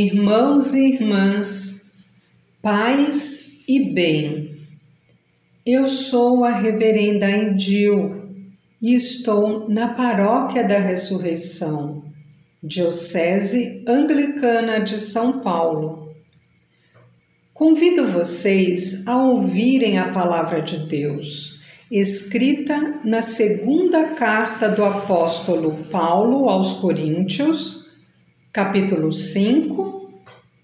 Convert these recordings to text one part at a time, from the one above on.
Irmãos e irmãs, paz e bem. Eu sou a Reverenda Indil e estou na Paróquia da Ressurreição, Diocese Anglicana de São Paulo. Convido vocês a ouvirem a palavra de Deus, escrita na segunda carta do apóstolo Paulo aos Coríntios capítulo 5,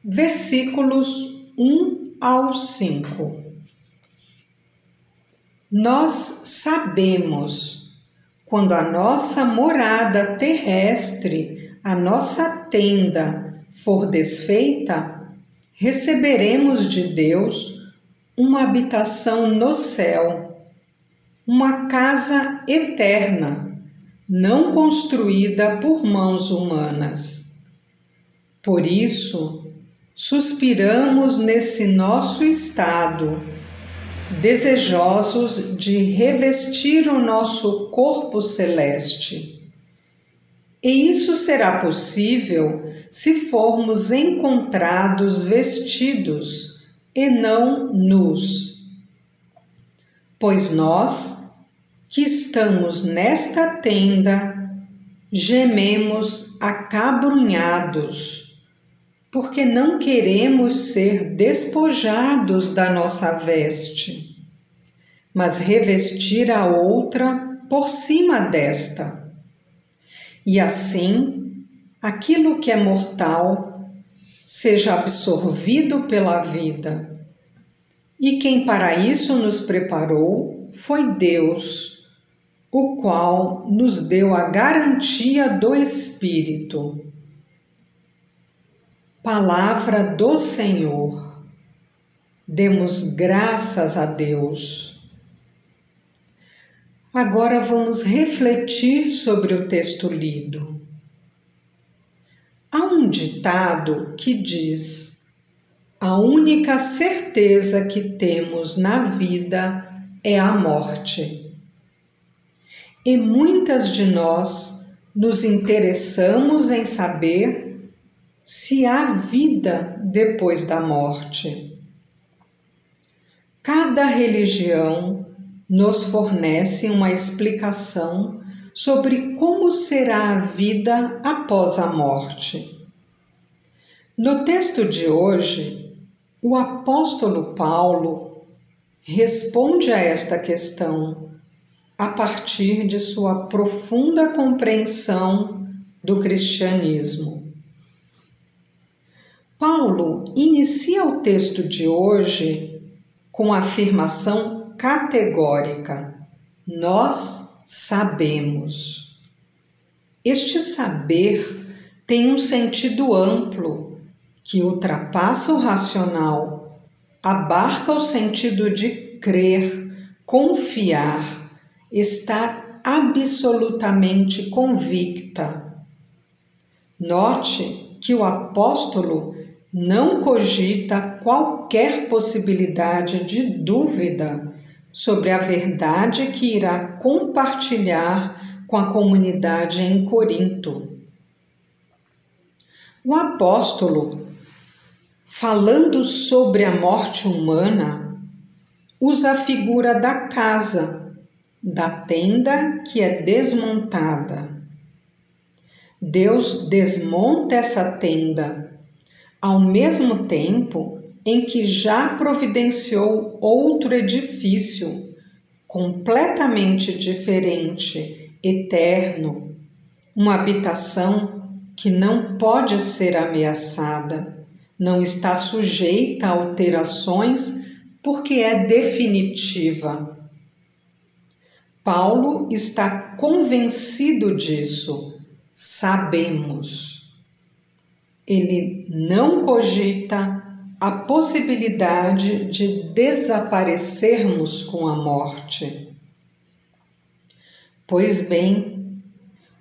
versículos 1 ao 5. Nós sabemos quando a nossa morada terrestre, a nossa tenda, for desfeita, receberemos de Deus uma habitação no céu, uma casa eterna, não construída por mãos humanas por isso, suspiramos nesse nosso estado, desejosos de revestir o nosso corpo celeste. E isso será possível se formos encontrados vestidos e não nus. Pois nós, que estamos nesta tenda, gememos acabrunhados porque não queremos ser despojados da nossa veste, mas revestir a outra por cima desta. E assim, aquilo que é mortal seja absorvido pela vida. E quem para isso nos preparou foi Deus, o qual nos deu a garantia do Espírito. Palavra do Senhor. Demos graças a Deus. Agora vamos refletir sobre o texto lido. Há um ditado que diz: a única certeza que temos na vida é a morte. E muitas de nós nos interessamos em saber se há vida depois da morte. Cada religião nos fornece uma explicação sobre como será a vida após a morte. No texto de hoje, o apóstolo Paulo responde a esta questão a partir de sua profunda compreensão do cristianismo. Paulo inicia o texto de hoje com a afirmação categórica: Nós sabemos. Este saber tem um sentido amplo que ultrapassa o racional, abarca o sentido de crer, confiar, estar absolutamente convicta. Note que o apóstolo não cogita qualquer possibilidade de dúvida sobre a verdade que irá compartilhar com a comunidade em Corinto. O apóstolo, falando sobre a morte humana, usa a figura da casa, da tenda que é desmontada. Deus desmonta essa tenda ao mesmo tempo em que já providenciou outro edifício completamente diferente, eterno, uma habitação que não pode ser ameaçada, não está sujeita a alterações porque é definitiva. Paulo está convencido disso, sabemos ele não cogita a possibilidade de desaparecermos com a morte. Pois bem,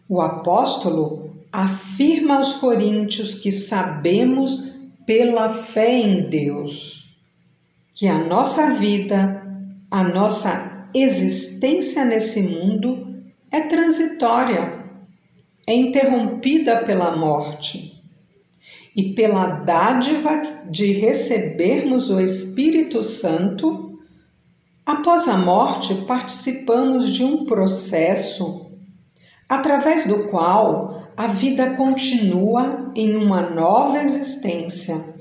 o apóstolo afirma aos coríntios que sabemos pela fé em Deus que a nossa vida, a nossa existência nesse mundo é transitória, é interrompida pela morte e pela dádiva de recebermos o Espírito Santo, após a morte participamos de um processo através do qual a vida continua em uma nova existência,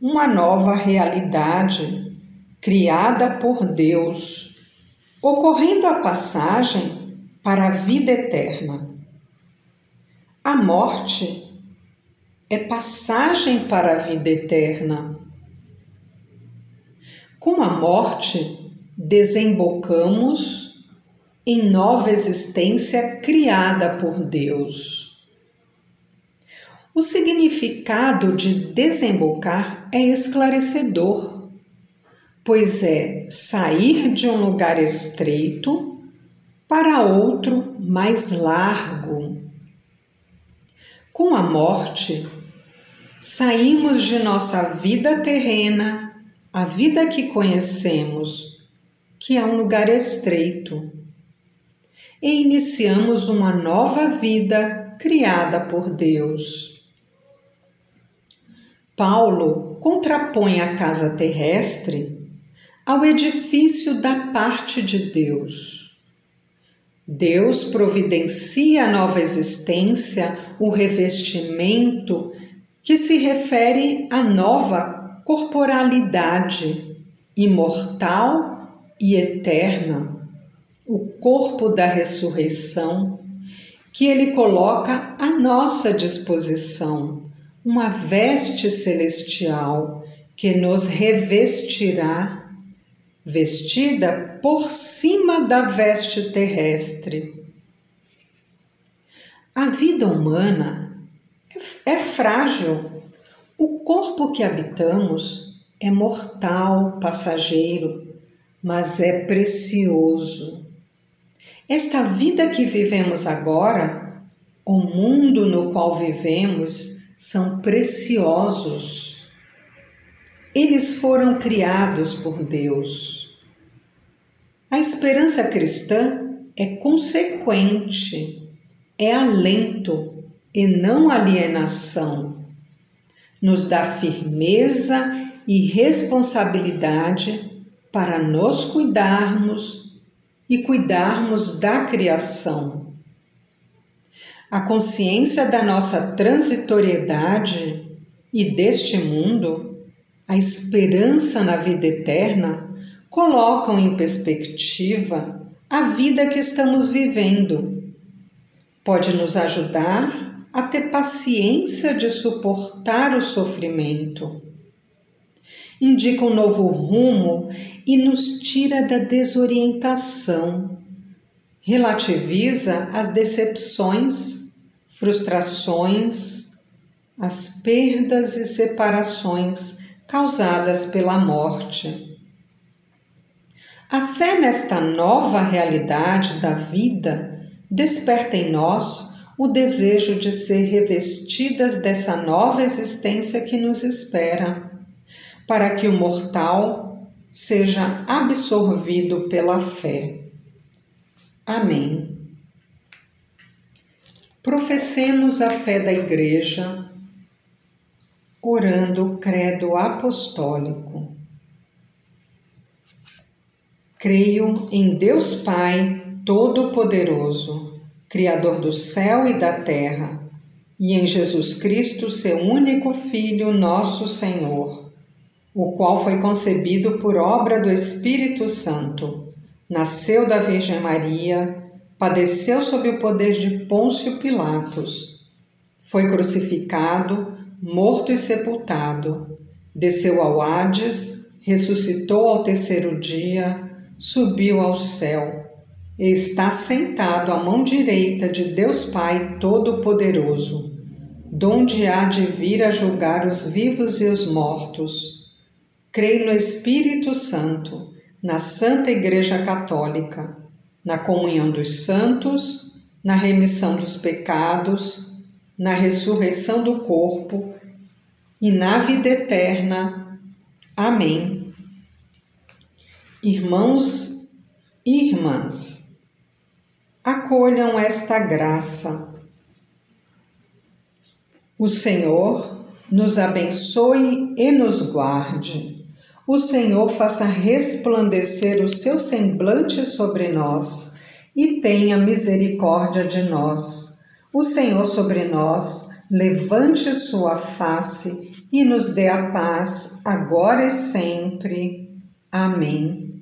uma nova realidade criada por Deus, ocorrendo a passagem para a vida eterna. A morte é passagem para a vida eterna. Com a morte, desembocamos em nova existência criada por Deus. O significado de desembocar é esclarecedor, pois é sair de um lugar estreito para outro mais largo. Com a morte, Saímos de nossa vida terrena, a vida que conhecemos, que é um lugar estreito, e iniciamos uma nova vida criada por Deus. Paulo contrapõe a casa terrestre ao edifício da parte de Deus. Deus providencia a nova existência, o revestimento que se refere à nova corporalidade imortal e eterna, o corpo da ressurreição, que ele coloca à nossa disposição, uma veste celestial que nos revestirá, vestida por cima da veste terrestre. A vida humana é frágil. O corpo que habitamos é mortal, passageiro, mas é precioso. Esta vida que vivemos agora, o mundo no qual vivemos, são preciosos. Eles foram criados por Deus. A esperança cristã é consequente, é alento, e não alienação, nos dá firmeza e responsabilidade para nos cuidarmos e cuidarmos da criação. A consciência da nossa transitoriedade e deste mundo, a esperança na vida eterna, colocam em perspectiva a vida que estamos vivendo. Pode nos ajudar a ter paciência de suportar o sofrimento. Indica um novo rumo e nos tira da desorientação. Relativiza as decepções, frustrações, as perdas e separações causadas pela morte. A fé nesta nova realidade da vida desperta em nós o desejo de ser revestidas dessa nova existência que nos espera, para que o mortal seja absorvido pela fé. Amém. Professemos a fé da Igreja, orando o Credo Apostólico. Creio em Deus Pai Todo-Poderoso Criador do céu e da terra, e em Jesus Cristo, seu único Filho, nosso Senhor, o qual foi concebido por obra do Espírito Santo, nasceu da Virgem Maria, padeceu sob o poder de Pôncio Pilatos, foi crucificado, morto e sepultado, desceu ao Hades, ressuscitou ao terceiro dia, subiu ao céu está sentado à mão direita de Deus Pai Todo-Poderoso, donde há de vir a julgar os vivos e os mortos. Creio no Espírito Santo, na Santa Igreja Católica, na comunhão dos santos, na remissão dos pecados, na ressurreição do corpo e na vida eterna. Amém. Irmãos e irmãs, acolham esta graça. O Senhor nos abençoe e nos guarde. O Senhor faça resplandecer o seu semblante sobre nós e tenha misericórdia de nós. O Senhor sobre nós levante sua face e nos dê a paz, agora e sempre. Amém.